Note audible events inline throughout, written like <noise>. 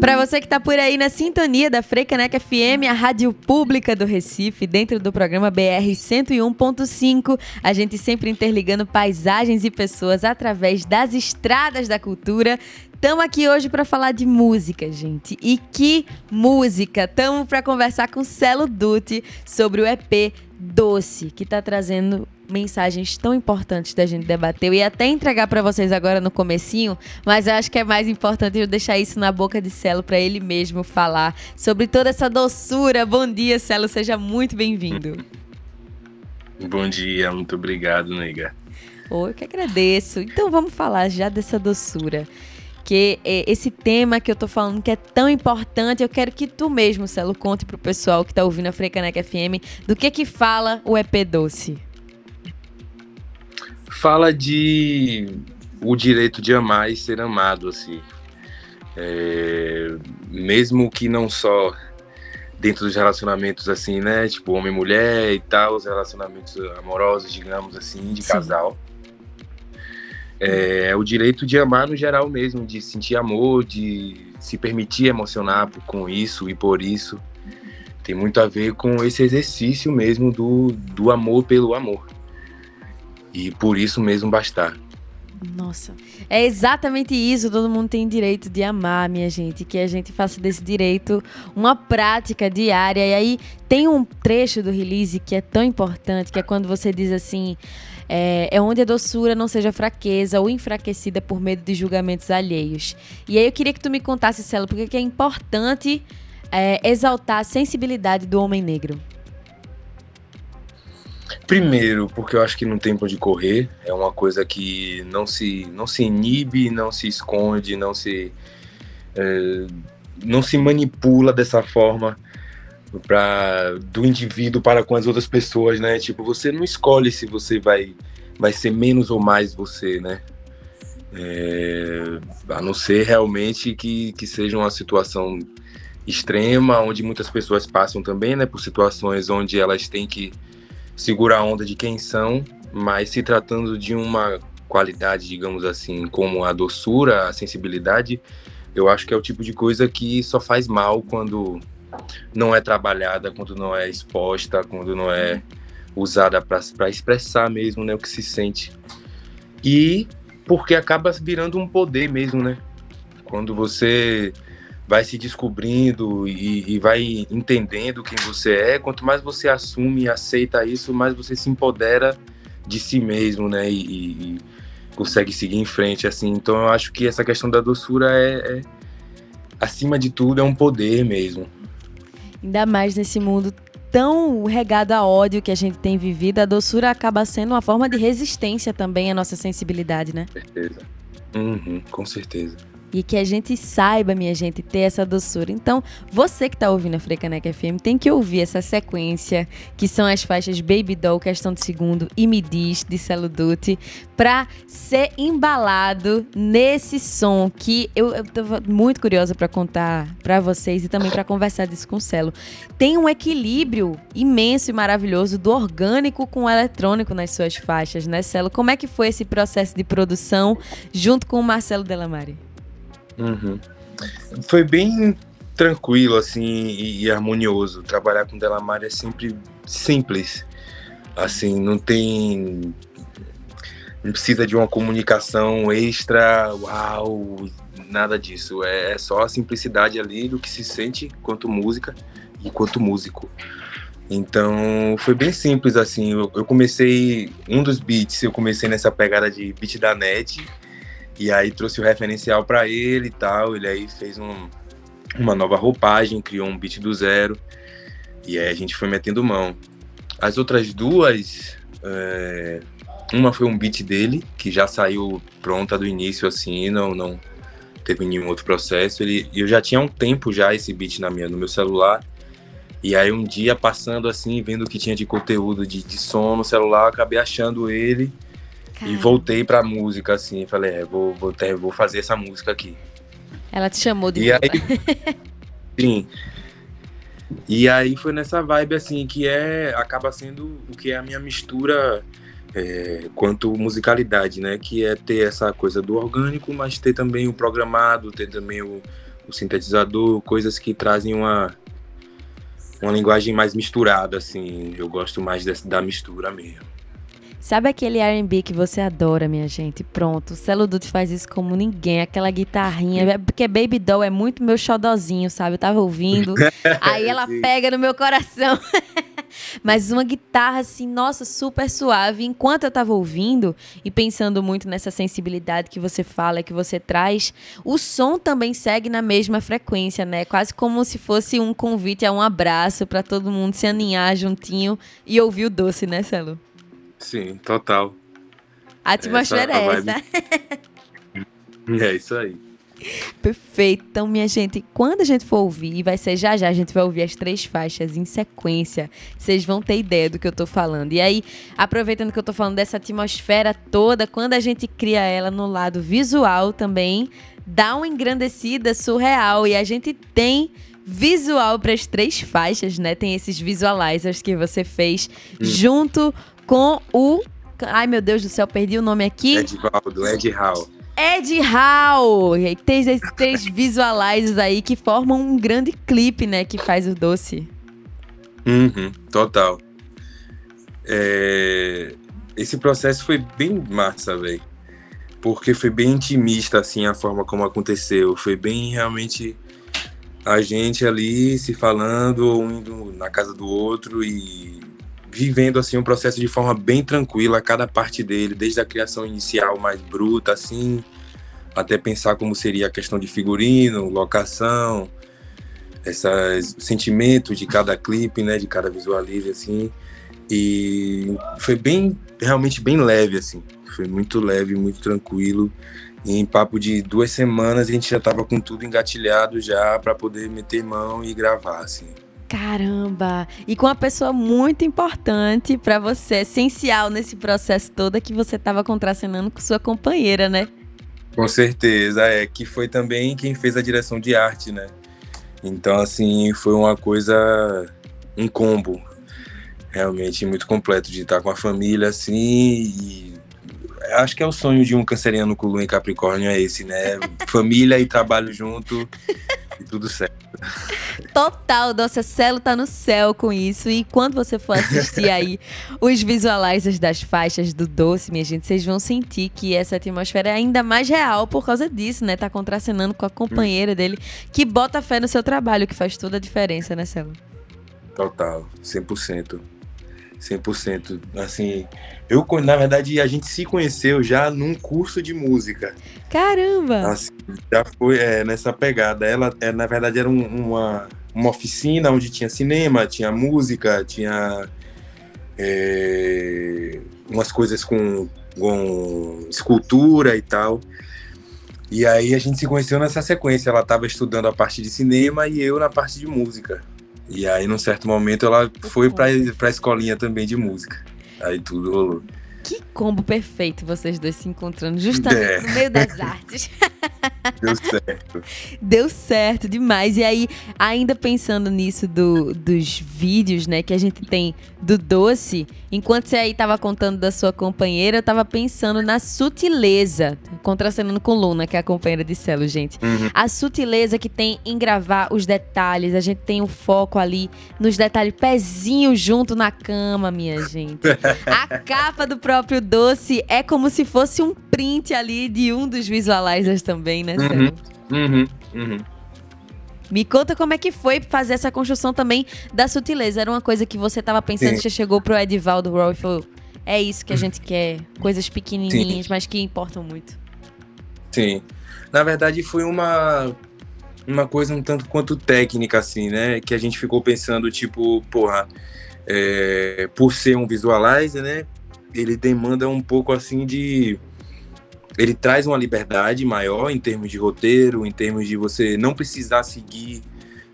Para você que está por aí na sintonia da Freicaneca FM, a rádio pública do Recife, dentro do programa BR 101.5, a gente sempre interligando paisagens e pessoas através das estradas da cultura. Estamos aqui hoje para falar de música, gente. E que música! Estamos para conversar com Celo Dutti sobre o EP Doce, que está trazendo mensagens tão importantes da gente debater. Eu ia até entregar para vocês agora no comecinho, mas eu acho que é mais importante eu deixar isso na boca de Celo para ele mesmo falar sobre toda essa doçura. Bom dia, Celo, seja muito bem-vindo. <laughs> Bom dia, muito obrigado, nega. Oh, eu que agradeço. Então vamos falar já dessa doçura que é, esse tema que eu tô falando que é tão importante, eu quero que tu mesmo, Celo, conte pro pessoal que tá ouvindo a Frecaneca FM do que que fala o EP Doce fala de o direito de amar e ser amado, assim. É, mesmo que não só dentro dos relacionamentos assim, né? Tipo, homem e mulher e tal, os relacionamentos amorosos, digamos assim, de Sim. casal. É, é, o direito de amar no geral mesmo, de sentir amor, de se permitir emocionar com isso e por isso. Tem muito a ver com esse exercício mesmo do, do amor pelo amor e por isso mesmo bastar. Nossa, é exatamente isso. Todo mundo tem direito de amar, minha gente. Que a gente faça desse direito uma prática diária. E aí tem um trecho do release que é tão importante, que é quando você diz assim: é, é onde a doçura não seja fraqueza ou enfraquecida por medo de julgamentos alheios. E aí eu queria que tu me contasse, Celo, porque é importante é, exaltar a sensibilidade do homem negro. Primeiro, porque eu acho que não tem pra onde correr. É uma coisa que não se, não se inibe, não se esconde, não se, é, não se manipula dessa forma pra, do indivíduo para com as outras pessoas, né? Tipo, você não escolhe se você vai, vai ser menos ou mais você, né? É, a não ser realmente que, que seja uma situação extrema, onde muitas pessoas passam também, né? Por situações onde elas têm que segurar a onda de quem são, mas se tratando de uma qualidade, digamos assim, como a doçura, a sensibilidade, eu acho que é o tipo de coisa que só faz mal quando não é trabalhada, quando não é exposta, quando não é usada para expressar mesmo né, o que se sente. E porque acaba virando um poder mesmo, né? Quando você vai se descobrindo e, e, vai entendendo quem você é. Quanto mais você assume e aceita isso, mais você se empodera de si mesmo, né? E, e consegue seguir em frente, assim. Então eu acho que essa questão da doçura é, é, acima de tudo, é um poder mesmo. Ainda mais nesse mundo tão regado a ódio que a gente tem vivido, a doçura acaba sendo uma forma de resistência também à nossa sensibilidade, né? Com certeza. Uhum, com certeza e que a gente saiba, minha gente, ter essa doçura. Então, você que está ouvindo a Frecaneca FM tem que ouvir essa sequência, que são as faixas Baby Doll, Questão de Segundo e Me Diz, de Celo Dutti, para ser embalado nesse som que eu, eu muito curiosa para contar para vocês e também para conversar disso com o Celo. Tem um equilíbrio imenso e maravilhoso do orgânico com o eletrônico nas suas faixas, né, Celo? Como é que foi esse processo de produção junto com o Marcelo Delamare? Uhum. Foi bem tranquilo, assim, e, e, harmonioso. Trabalhar com Delamar é sempre simples. Assim, não tem. Não precisa de uma comunicação extra, uau, nada disso. É, é só a simplicidade ali do que se sente quanto música e quanto músico. Então foi bem simples assim. Eu, eu, comecei um dos beats, eu comecei nessa pegada de beat da net e aí trouxe o referencial para ele e tal. Ele aí fez um, uma nova roupagem, criou um beat do zero. E aí a gente foi metendo mão. As outras duas, é, uma foi um beat dele, que já saiu pronta do início, assim, não, não teve nenhum outro processo. Ele, eu já tinha um tempo já esse beat na minha, no meu celular. E aí um dia passando assim, vendo o que tinha de conteúdo de, de som no celular, acabei achando ele e voltei pra música, assim, falei, é, vou, vou, ter, vou fazer essa música aqui. Ela te chamou de E aí, <laughs> sim. E aí foi nessa vibe assim que é acaba sendo o que é a minha mistura é, quanto musicalidade, né? Que é ter essa coisa do orgânico, mas ter também o programado, ter também o, o sintetizador, coisas que trazem uma uma linguagem mais misturada, assim. Eu gosto mais dessa, da mistura mesmo. Sabe aquele R&B que você adora, minha gente? Pronto, o Celo Dutti faz isso como ninguém, aquela guitarrinha, porque Baby Doll é muito meu xodozinho, sabe? Eu tava ouvindo, <laughs> aí ela pega no meu coração. <laughs> Mas uma guitarra assim, nossa, super suave. Enquanto eu tava ouvindo e pensando muito nessa sensibilidade que você fala, que você traz, o som também segue na mesma frequência, né? Quase como se fosse um convite a um abraço para todo mundo se aninhar juntinho e ouvir o doce, né, Celo? Sim, total. A atmosfera é, essa. <laughs> é isso aí. Perfeito. Então, minha gente, quando a gente for ouvir, vai ser já já, a gente vai ouvir as três faixas em sequência. Vocês vão ter ideia do que eu tô falando. E aí, aproveitando que eu tô falando dessa atmosfera toda, quando a gente cria ela no lado visual também, dá uma engrandecida surreal. E a gente tem visual para as três faixas, né? Tem esses visualizers que você fez hum. junto com o. Ai, meu Deus do céu, perdi o nome aqui. Edvaldo, Ed Hall. Ed Hall! Tem esses três <laughs> visualizers aí que formam um grande clipe, né? Que faz o doce. Uhum, total. É... Esse processo foi bem massa, velho. Porque foi bem intimista, assim, a forma como aconteceu. Foi bem realmente a gente ali se falando, um indo na casa do outro e vivendo assim um processo de forma bem tranquila, cada parte dele, desde a criação inicial mais bruta assim, até pensar como seria a questão de figurino, locação, esses sentimentos de cada clipe, né, de cada visualize assim. E foi bem realmente bem leve assim. Foi muito leve, muito tranquilo. E em papo de duas semanas a gente já estava com tudo engatilhado já para poder meter mão e gravar assim. Caramba! E com uma pessoa muito importante para você, essencial nesse processo todo, que você estava contracenando com sua companheira, né? Com certeza, é. Que foi também quem fez a direção de arte, né? Então, assim, foi uma coisa, um combo realmente muito completo de estar com a família, assim, e acho que é o sonho de um canceriano com lua em Capricórnio, é esse, né? <laughs> família e trabalho junto tudo certo. <laughs> Total, nossa Celo tá no céu com isso. E quando você for assistir aí os visualizers das faixas do Doce, minha gente, vocês vão sentir que essa atmosfera é ainda mais real por causa disso, né? Tá contracenando com a companheira dele, que bota fé no seu trabalho, que faz toda a diferença, né, Celo? Total, 100%. 100%. Assim, eu, na verdade, a gente se conheceu já num curso de música. Caramba! Assim, já foi é, nessa pegada. Ela, é, na verdade, era um, uma, uma oficina onde tinha cinema, tinha música, tinha é, umas coisas com, com escultura e tal. E aí a gente se conheceu nessa sequência. Ela estava estudando a parte de cinema e eu na parte de música. E aí, num certo momento, ela foi pra, pra escolinha também de música. Aí tudo rolou. Que combo perfeito vocês dois se encontrando justamente é. no meio das artes. <laughs> Deu certo. Deu certo demais. E aí, ainda pensando nisso do, dos vídeos, né, que a gente tem do doce, enquanto você aí tava contando da sua companheira, eu tava pensando na sutileza, contracenando com Luna, que é a companheira de Celo, gente. Uhum. A sutileza que tem em gravar os detalhes, a gente tem o foco ali nos detalhes, pezinho junto na cama, minha gente. <laughs> A capa do próprio doce é como se fosse um print ali de um dos visualizers também, né? Uhum, uhum, uhum. Me conta como é que foi fazer essa construção também da sutileza. Era uma coisa que você estava pensando, Sim. você chegou pro Edivaldo Roll e falou: é isso que a gente quer, coisas pequenininhas, Sim. mas que importam muito. Sim. Na verdade, foi uma uma coisa um tanto quanto técnica, assim, né? Que a gente ficou pensando, tipo, porra, é, por ser um visualizer, né? Ele demanda um pouco, assim, de ele traz uma liberdade maior em termos de roteiro, em termos de você não precisar seguir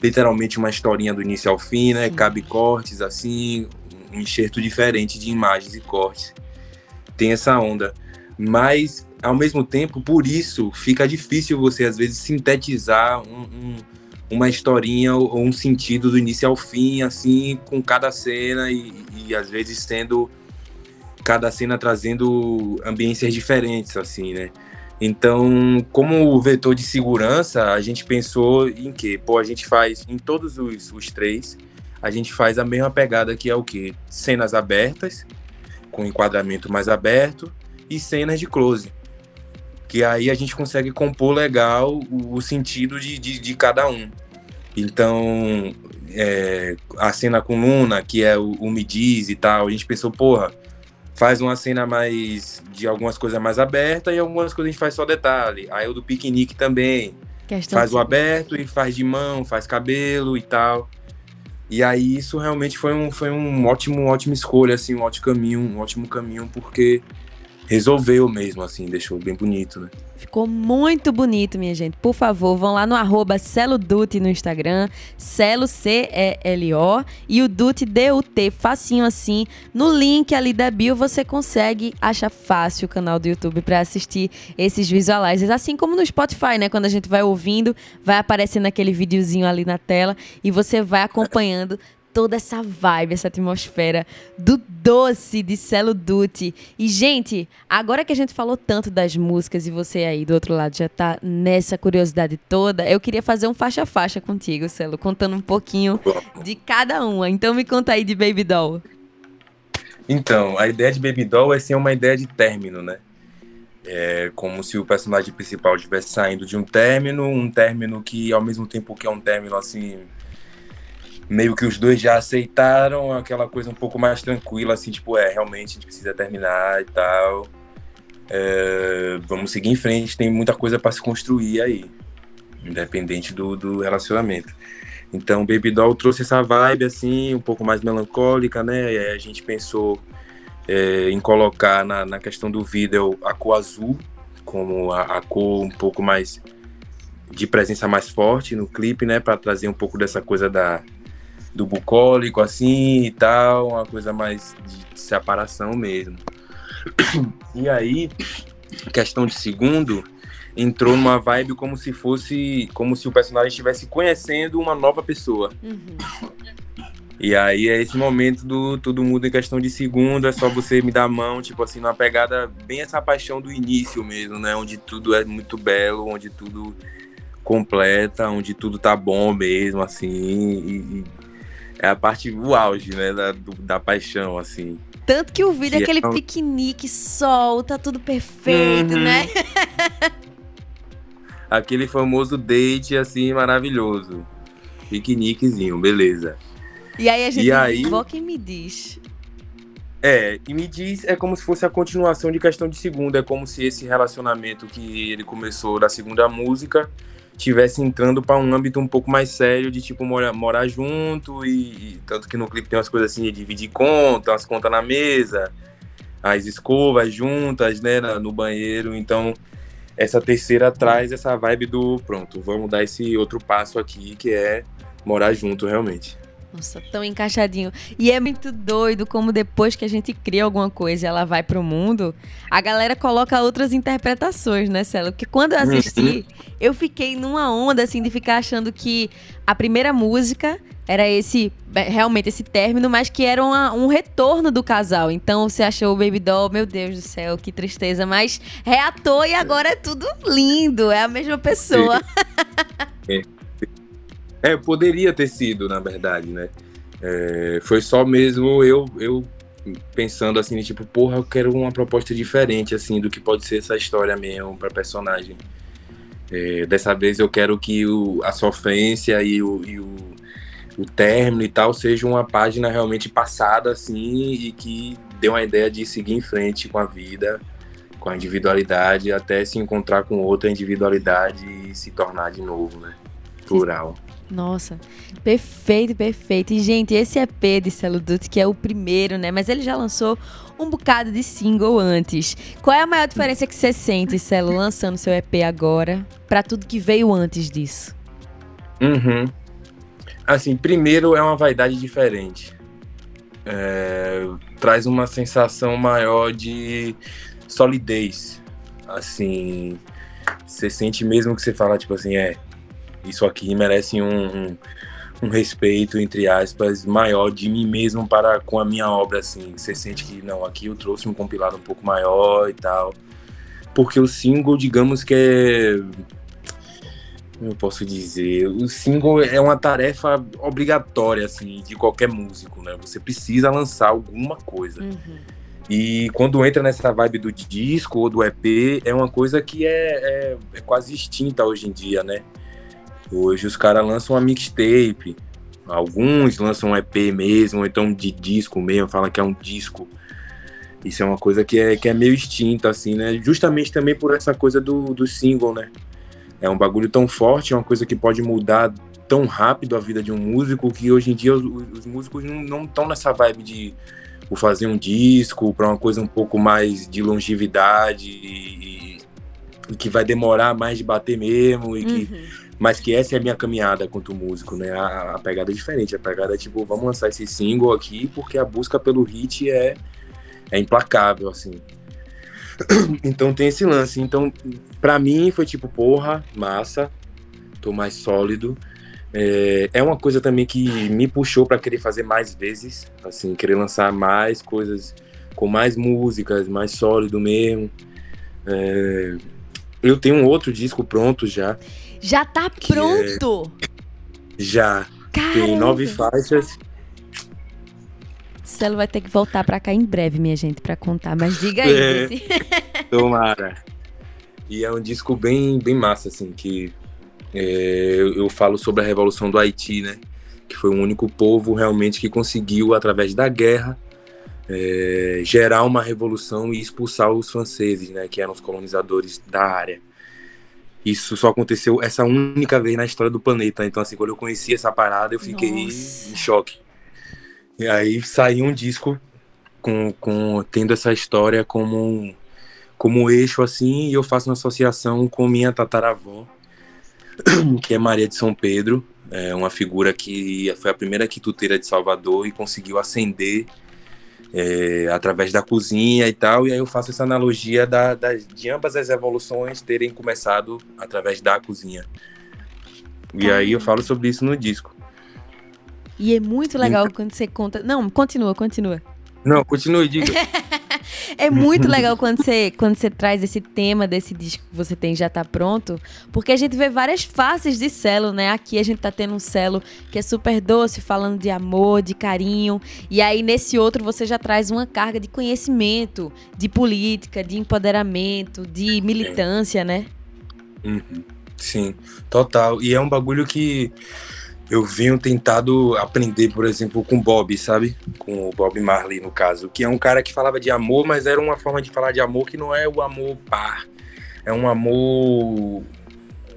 literalmente uma historinha do início ao fim, né? Sim. Cabe cortes assim, um enxerto diferente de imagens e cortes. Tem essa onda. Mas, ao mesmo tempo, por isso, fica difícil você, às vezes, sintetizar um, um, uma historinha ou um sentido do início ao fim, assim, com cada cena e, e às vezes sendo cada cena trazendo ambiências diferentes, assim, né? Então, como vetor de segurança, a gente pensou em que, pô, a gente faz em todos os, os três, a gente faz a mesma pegada que é o que cenas abertas, com enquadramento mais aberto e cenas de close, que aí a gente consegue compor legal o, o sentido de, de, de, cada um. Então, é, a cena com Luna, que é o, o Me Diz e tal, a gente pensou, porra, faz uma cena mais de algumas coisas mais abertas e algumas coisas a gente faz só detalhe. Aí o do piquenique também. Questão faz o aberto e faz de mão, faz cabelo e tal. E aí isso realmente foi um, foi um ótimo, ótima escolha, assim, um ótimo caminho, um ótimo caminho, porque resolveu mesmo, assim, deixou bem bonito, né? Ficou muito bonito, minha gente. Por favor, vão lá no arroba Celodute no Instagram, Celo C-E-L-O e o Dute D-U-T, facinho assim. No link ali da bio você consegue achar fácil o canal do YouTube para assistir esses visualizers, assim como no Spotify, né? Quando a gente vai ouvindo, vai aparecendo aquele videozinho ali na tela e você vai acompanhando toda essa vibe, essa atmosfera do doce de Celo Dutti. E, gente, agora que a gente falou tanto das músicas e você aí do outro lado já tá nessa curiosidade toda, eu queria fazer um faixa-faixa contigo, Celo, contando um pouquinho de cada uma. Então me conta aí de Baby Doll. Então, a ideia de Baby Doll é ser uma ideia de término, né? É como se o personagem principal estivesse saindo de um término, um término que ao mesmo tempo que é um término assim meio que os dois já aceitaram aquela coisa um pouco mais tranquila, assim, tipo, é, realmente a gente precisa terminar e tal. É, vamos seguir em frente, tem muita coisa para se construir aí, independente do, do relacionamento. Então, Baby Doll trouxe essa vibe, assim, um pouco mais melancólica, né? E a gente pensou é, em colocar na, na questão do vídeo a cor azul, como a, a cor um pouco mais de presença mais forte no clipe, né, para trazer um pouco dessa coisa da, do bucólico, assim e tal, uma coisa mais de separação mesmo. E aí, questão de segundo, entrou numa vibe como se fosse, como se o personagem estivesse conhecendo uma nova pessoa. Uhum. E aí é esse momento do tudo muda em questão de segundo, é só você me dar a mão, tipo assim, numa pegada bem essa paixão do início mesmo, né? Onde tudo é muito belo, onde tudo completa, onde tudo tá bom mesmo, assim, e, é a parte, o auge, né, da, do, da paixão, assim. Tanto que o vídeo é aquele é... piquenique, sol, tá tudo perfeito, uhum. né? <laughs> aquele famoso date, assim, maravilhoso. Piqueniquezinho, beleza. E aí a gente e aí... invoca e me diz. É, e me diz, é como se fosse a continuação de questão de segunda, é como se esse relacionamento que ele começou da segunda música tivesse entrando para um âmbito um pouco mais sério de tipo morar, morar junto e, e, tanto que no clipe tem umas coisas assim de dividir conta, as contas na mesa, as escovas juntas, né, no banheiro. Então essa terceira traz essa vibe do pronto, vamos dar esse outro passo aqui que é morar junto realmente. Nossa, tão encaixadinho. E é muito doido como depois que a gente cria alguma coisa e ela vai pro mundo, a galera coloca outras interpretações, né, Celo? Porque quando eu assisti, uhum. eu fiquei numa onda, assim, de ficar achando que a primeira música era esse, é, realmente esse término, mas que era uma, um retorno do casal. Então você achou o Baby Doll, meu Deus do céu, que tristeza, mas reatou e agora é tudo lindo, é a mesma pessoa. É. <laughs> É, poderia ter sido, na verdade, né? É, foi só mesmo eu, eu pensando assim, tipo, porra, eu quero uma proposta diferente, assim, do que pode ser essa história mesmo pra personagem. É, dessa vez eu quero que o, a sofrência e o, e o, o término e tal seja uma página realmente passada, assim, e que dê uma ideia de seguir em frente com a vida, com a individualidade, até se encontrar com outra individualidade e se tornar de novo, né? Plural. Nossa, perfeito, perfeito. E, gente, esse EP de Celo Dutti, que é o primeiro, né? Mas ele já lançou um bocado de single antes. Qual é a maior diferença que você sente, Celo, lançando seu EP agora, para tudo que veio antes disso? Uhum. Assim, primeiro é uma vaidade diferente. É, traz uma sensação maior de solidez. Assim, você sente mesmo que você fala, tipo assim, é, isso aqui merece um, um, um, respeito, entre aspas, maior de mim mesmo para com a minha obra, assim. Você sente que, não, aqui eu trouxe um compilado um pouco maior e tal. Porque o single, digamos que é eu posso dizer, o single é uma tarefa obrigatória assim de qualquer músico, né? Você precisa lançar alguma coisa. Uhum. E quando entra nessa vibe do disco ou do EP, é uma coisa que é, é, é quase extinta hoje em dia, né? Hoje os caras lançam uma mixtape, alguns lançam um EP mesmo, ou então de disco mesmo, falam que é um disco. Isso é uma coisa que é, que é meio extinta, assim, né? Justamente também por essa coisa do, do single, né? É um bagulho tão forte, é uma coisa que pode mudar tão rápido a vida de um músico que hoje em dia os, os músicos não estão nessa vibe de por fazer um disco para uma coisa um pouco mais de longevidade e, e, que vai demorar mais de bater mesmo e que uhum. Mas que essa é a minha caminhada quanto músico, né? A, a, pegada é diferente, a pegada é tipo, vamos lançar esse single aqui porque a busca pelo hit é é implacável assim. <clears throat> então tem esse lance. Então, para mim foi tipo, porra, massa, tô mais sólido. É, é uma coisa também que me puxou para querer fazer mais vezes, assim, querer lançar mais coisas com mais músicas, mais sólido mesmo. É, eu tenho um outro disco pronto já. Já tá é pronto? É, já. Caramba. Tem nove faixas. Celo vai ter que voltar para cá em breve, minha gente, para contar. Mas diga aí. <laughs> É, <laughs> tomara. E é um disco bem, bem massa, assim, que é, eu, eu, falo sobre a Revolução do Haiti, né? Que foi o único povo realmente que conseguiu, através da guerra, é, gerar uma revolução e expulsar os franceses, né? Que eram os colonizadores da área. Isso só aconteceu essa única vez na história do planeta. Então, assim, quando eu conheci essa parada, eu fiquei Nossa. em choque. E aí saiu um disco com, com tendo essa história como como eixo assim, e eu faço uma associação com minha tataravó, <clears throat> que é Maria de São Pedro, é uma figura que foi a primeira quituteira de Salvador e conseguiu ascender é, através da cozinha e tal, e aí eu faço essa analogia da, da, de ambas as evoluções terem começado através da cozinha. E aí eu falo sobre isso no disco. E é muito legal então... quando você conta. Não, continua, continua. Não, continue, diga. <laughs> é <laughs> muito legal quando você, quando você traz esse tema desse disco que você tem já tá pronto, porque a gente vê várias faces de Celo, né? Aqui a gente tá tendo um Celo que é super doce, falando de amor, de carinho, e aí nesse outro você já traz uma carga de conhecimento, de política, de empoderamento, de militância, né? Uhum. Sim, total. E é um bagulho que eu venho tentado aprender, por exemplo, com Bob, sabe? Com o Bob Marley, no caso, que é um cara que falava de amor, mas era uma forma de falar de amor que não é o amor par, é um amor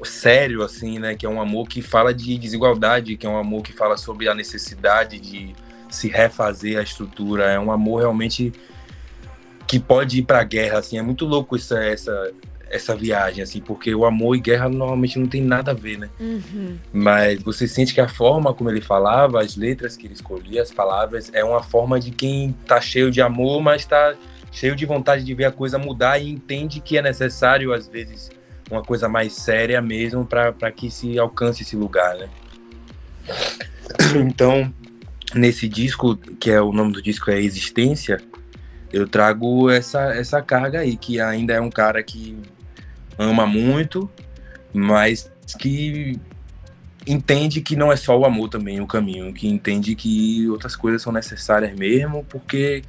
sério, assim, né? Que é um amor que fala de desigualdade, que é um amor que fala sobre a necessidade de se refazer a estrutura, é um amor realmente que pode ir para a guerra, assim, é muito louco essa, essa essa viagem, assim, porque o amor e guerra normalmente não tem nada a ver, né? Uhum. Mas você sente que a forma como ele falava, as letras que ele escolhia, as palavras, é uma forma de quem tá cheio de amor, mas tá cheio de vontade de ver a coisa mudar e entende que é necessário, às vezes, uma coisa mais séria mesmo para que se alcance esse lugar, né? <clears throat> Então, nesse disco, que é o nome do disco é Existência, eu trago essa, essa carga aí, que ainda é um cara que ama muito, mas que entende que não é só o amor também o caminho, que entende que outras coisas são necessárias mesmo, porque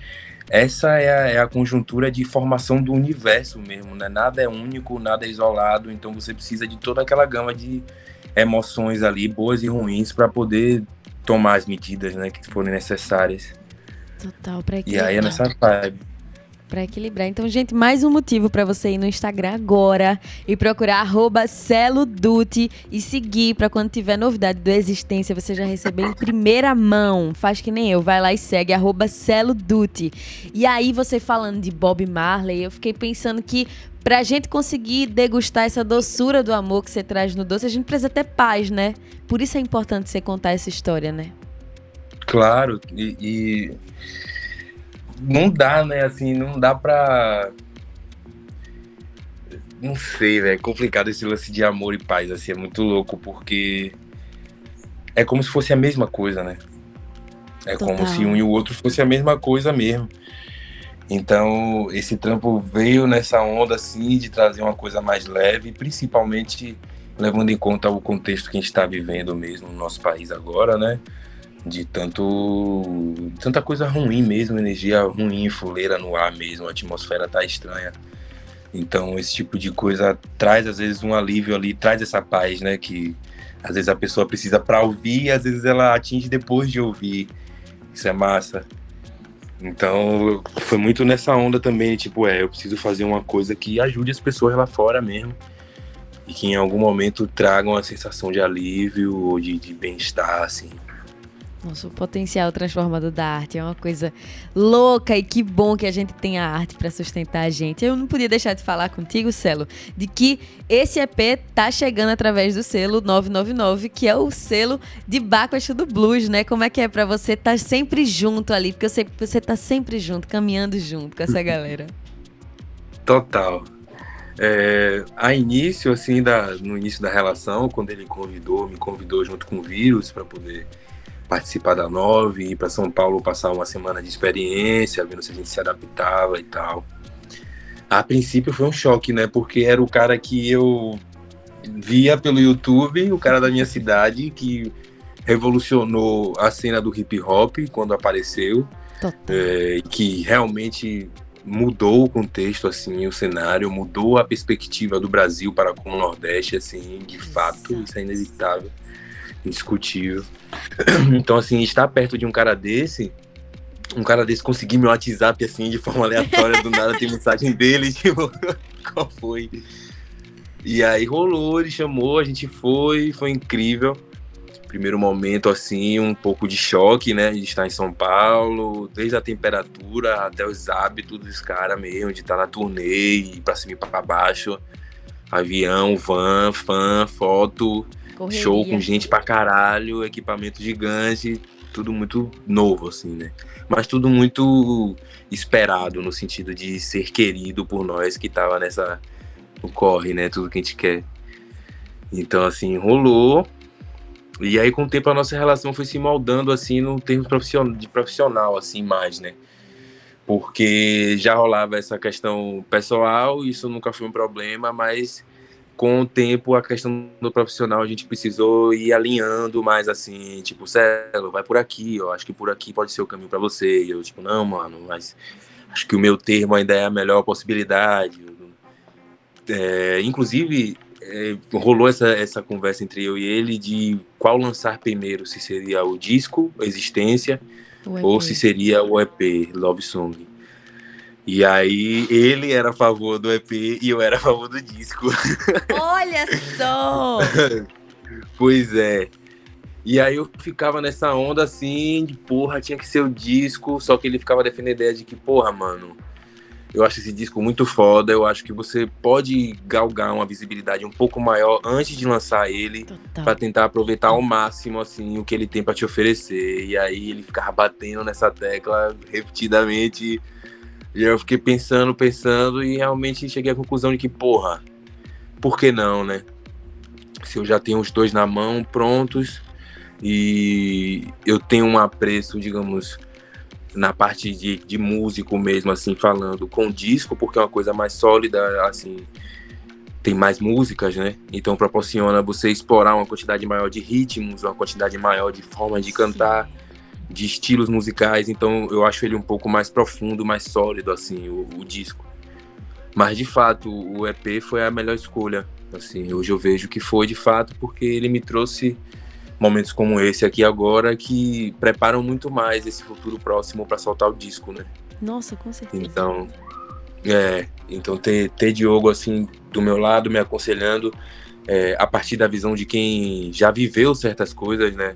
essa é a, é a, conjuntura de formação do universo mesmo, né? Nada é único, nada é isolado, então você precisa de toda aquela gama de emoções ali, boas e ruins, para poder tomar as medidas, né, que forem necessárias. Total, para E aí é nessa vibe para equilibrar. Então, gente, mais um motivo para você ir no Instagram agora e procurar @celoduti e seguir para quando tiver novidade do Existência você já receber em primeira mão. Faz que nem eu, vai lá e segue @celoduti. E aí você falando de Bob Marley, eu fiquei pensando que Pra gente conseguir degustar essa doçura do amor que você traz no doce, a gente precisa ter paz, né? Por isso é importante você contar essa história, né? Claro, e, e não dá, né? Assim, não dá pra. não sei, velho. É complicado esse lance de amor e paz, assim, é muito louco, porque é como se fosse a mesma coisa, né? É Total. como se um e o outro fosse a mesma coisa mesmo. Então, esse trampo veio nessa onda, assim, de trazer uma coisa mais leve, principalmente levando em conta o contexto que a gente está vivendo mesmo no nosso país agora, né? De tanto tanta coisa ruim mesmo, energia ruim, fuleira no ar mesmo, a atmosfera tá estranha. Então, esse tipo de coisa traz às vezes um alívio ali, traz essa paz, né, que às vezes a pessoa precisa para ouvir e às vezes ela atinge depois de ouvir. Isso é massa. Então, foi muito nessa onda também, tipo, é, eu preciso fazer uma coisa que ajude as pessoas lá fora mesmo. E que em algum momento tragam uma sensação de alívio ou de, de bem-estar, assim. Nossa, o potencial transformador da arte é uma coisa louca e que bom que a gente tem a arte para sustentar a gente. Eu não podia deixar de falar contigo, Celo, de que esse EP tá chegando através do selo 999, que é o selo de Bacuachu do Blues, né? Como é que é para você estar tá sempre junto ali? Porque eu sei que você tá sempre junto, caminhando junto com essa galera. <laughs> Total. É, a início, assim, da, no início da relação, quando ele convidou, me convidou junto com o Vírus para poder participar da Nove, ir para São Paulo passar uma semana de experiência, vendo se a gente se adaptava e tal. A princípio foi um choque, né? Porque era o cara que eu via pelo YouTube, o cara da minha cidade, que revolucionou a cena do hip hop quando apareceu, é, que realmente mudou o contexto, assim, o cenário, mudou a perspectiva do Brasil para com o Nordeste, assim, de fato, isso é inevitável indiscutível. <clears throat> Então, assim, estar perto de um cara desse, um cara desse conseguir meu WhatsApp, assim, de forma aleatória, do nada tem mensagem dele, <laughs> tipo, qual foi? E aí rolou, ele chamou, a gente foi, foi incrível. Primeiro momento, assim, um pouco de choque, né? De estar em São Paulo, desde a temperatura até os hábitos dos caras mesmo, de estar na turnê, pra cima e pra baixo. Avião, van, fã, foto. Correria. Show com gente pra caralho, equipamento gigante, tudo muito novo, assim, né? Mas tudo muito esperado, no sentido de ser querido por nós que tava nessa. no corre, né? Tudo que a gente quer. Então, assim, rolou. E aí, com o tempo, a nossa relação foi se moldando, assim, no termo de profissional, assim, mais, né? Porque já rolava essa questão pessoal, isso nunca foi um problema, mas com o tempo, a questão do profissional, a gente precisou ir alinhando mais assim, tipo, Celo, vai por aqui, eu acho que por aqui pode ser o caminho para você. E eu, tipo, não, mano, mas acho que o meu termo ainda é a melhor possibilidade. É, inclusive, é, rolou essa, essa conversa entre eu e ele de qual lançar primeiro, se seria o disco, Existência, ou se seria o EP, Love Song. E aí ele era a favor do EP e eu era a favor do disco. Olha só! <laughs> pois é. E aí eu ficava nessa onda assim, de porra, tinha que ser o disco, só que ele ficava defendendo a ideia de que, porra, mano, eu acho esse disco muito foda, eu acho que você pode galgar uma visibilidade um pouco maior antes de lançar ele, para tentar aproveitar ao máximo assim o que ele tem para te oferecer. E aí ele ficava batendo nessa tecla repetidamente e eu fiquei pensando, pensando e realmente cheguei à conclusão de que, porra, por que não, né? Se eu já tenho os dois na mão prontos e eu tenho um apreço, digamos, na parte de, de músico mesmo, assim, falando com disco, porque é uma coisa mais sólida, assim, tem mais músicas, né? Então proporciona você explorar uma quantidade maior de ritmos, uma quantidade maior de formas de cantar. Sim de estilos musicais, então eu acho ele um pouco mais profundo, mais sólido, assim, o, o disco. Mas de fato, o EP foi a melhor escolha. Assim, hoje eu vejo que foi de fato, porque ele me trouxe momentos como esse aqui agora que preparam muito mais esse futuro próximo para soltar o disco, né? Nossa, com certeza. Então, é, então ter, ter Diogo assim do meu lado me aconselhando é, a partir da visão de quem já viveu certas coisas, né?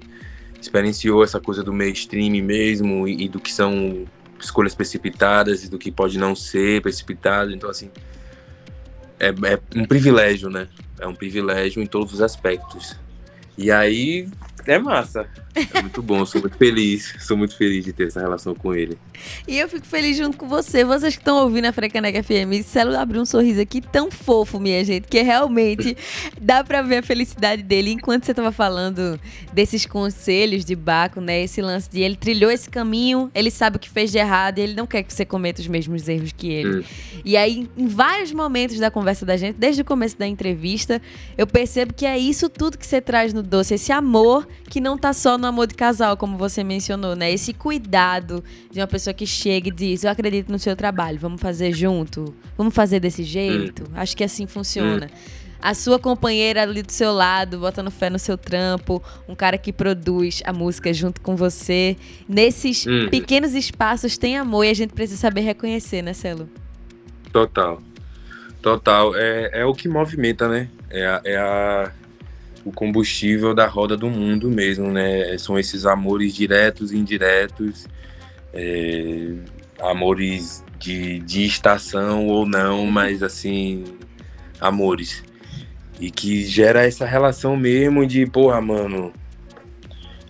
Experienciou essa coisa do mainstream mesmo e, e, do que são escolhas precipitadas e do que pode não ser precipitado. Então, assim, é, é um privilégio, né? É um privilégio em todos os aspectos. E aí é massa. É muito bom, sou muito feliz. Sou muito feliz de ter essa relação com ele. E eu fico feliz junto com você. Vocês que estão ouvindo a Frecaneca FM, Celo abriu um sorriso aqui tão fofo, minha gente, que realmente <laughs> dá pra ver a felicidade dele. Enquanto você tava falando desses conselhos de Baco, né? Esse lance de ele trilhou esse caminho, ele sabe o que fez de errado e ele não quer que você cometa os mesmos erros que ele. Hum. E aí, em vários momentos da conversa da gente, desde o começo da entrevista, eu percebo que é isso tudo que você traz no doce, esse amor que não tá só no amor de casal, como você mencionou, né? Esse cuidado de uma pessoa que chega e diz: Eu acredito no seu trabalho, vamos fazer junto, vamos fazer desse jeito. Hum. Acho que assim funciona. Hum. A sua companheira ali do seu lado, botando fé no seu trampo, um cara que produz a música junto com você. Nesses hum. pequenos espaços tem amor e a gente precisa saber reconhecer, né, Celo? Total. Total. É, é o que movimenta, né? É a, é a o combustível da roda do mundo mesmo, né? São esses amores diretos e indiretos, é, amores de, de estação ou não, mas assim, amores. E que gera essa relação mesmo de, porra, mano,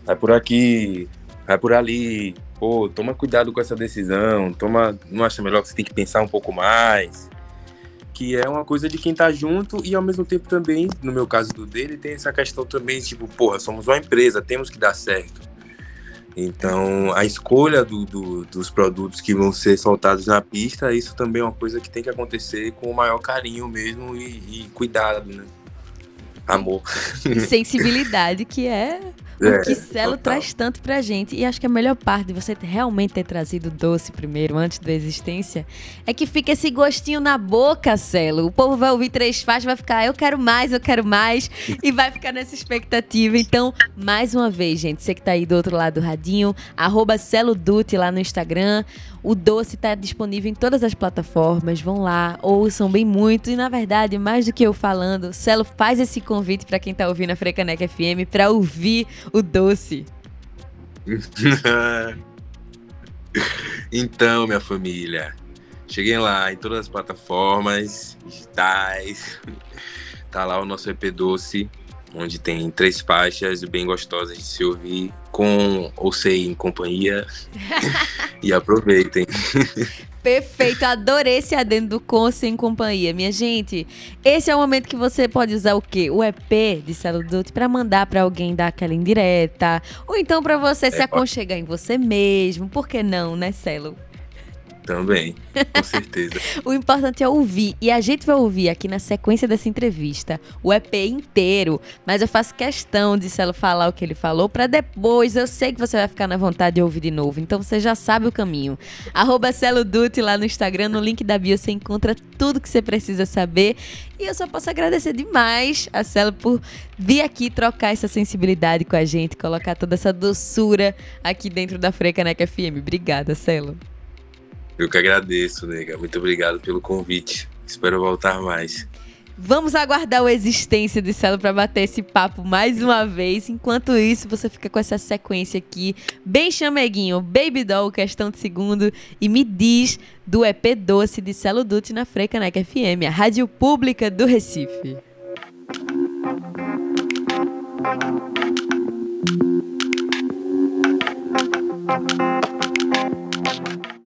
vai por aqui, vai por ali, pô, toma cuidado com essa decisão, toma, não acha melhor que você tem que pensar um pouco mais que é uma coisa de quem tá junto e ao mesmo tempo também, no meu caso do dele, tem essa questão também, tipo, porra, somos uma empresa, temos que dar certo. Então, a escolha do, do, dos produtos que vão ser soltados na pista, isso também é uma coisa que tem que acontecer com o maior carinho mesmo e, e cuidado, né? Amor. Sensibilidade, que é é, o que Celo total. traz tanto pra gente. E acho que a melhor parte de você realmente ter trazido doce primeiro, antes da existência, é que fica esse gostinho na boca, Celo. O povo vai ouvir três faixas, vai ficar, eu quero mais, eu quero mais, e vai ficar nessa expectativa. Então, mais uma vez, gente, você que tá aí do outro lado do radinho, arroba Celo Dutti lá no Instagram. O doce está disponível em todas as plataformas. Vão lá, ouçam bem muito. E na verdade, mais do que eu falando, Celo faz esse convite para quem está ouvindo a Frecaneca FM para ouvir o doce. <laughs> então, minha família, cheguem lá em todas as plataformas digitais. <laughs> Tá lá o nosso EP Doce onde tem três faixas bem gostosas de se ouvir, com ou sem em companhia. <laughs> e aproveitem. Perfeito, adorei esse adendo do com sem companhia. Minha gente, esse é o momento que você pode usar o quê? O EP de Celo Dutti para mandar para alguém dar aquela indireta, ou então para você é, se aconchegar em você mesmo. Por que não, né, Celo? Também, com certeza. <laughs> o importante é ouvir. E a gente vai ouvir aqui na sequência dessa entrevista o EP inteiro. Mas eu faço questão de Celo falar o que ele falou para depois. Eu sei que você vai ficar na vontade de ouvir de novo. Então você já sabe o caminho. Arroba Celo Dutti lá no Instagram. No link da bio você encontra tudo que você precisa saber. E eu só posso agradecer demais a Celo por vir aqui trocar essa sensibilidade com a gente, colocar toda essa doçura aqui dentro da Frecaneca FM. Obrigada, Celo. Eu que agradeço, nega. Muito obrigado pelo convite. Espero voltar mais. Vamos aguardar a existência de Celo para bater esse papo mais uma vez. Enquanto isso, você fica com essa sequência aqui, bem chameguinho, Baby Doll, questão de segundo, e me diz do EP Doce de Celo Dutti na Frecanec FM, a rádio pública do Recife. Música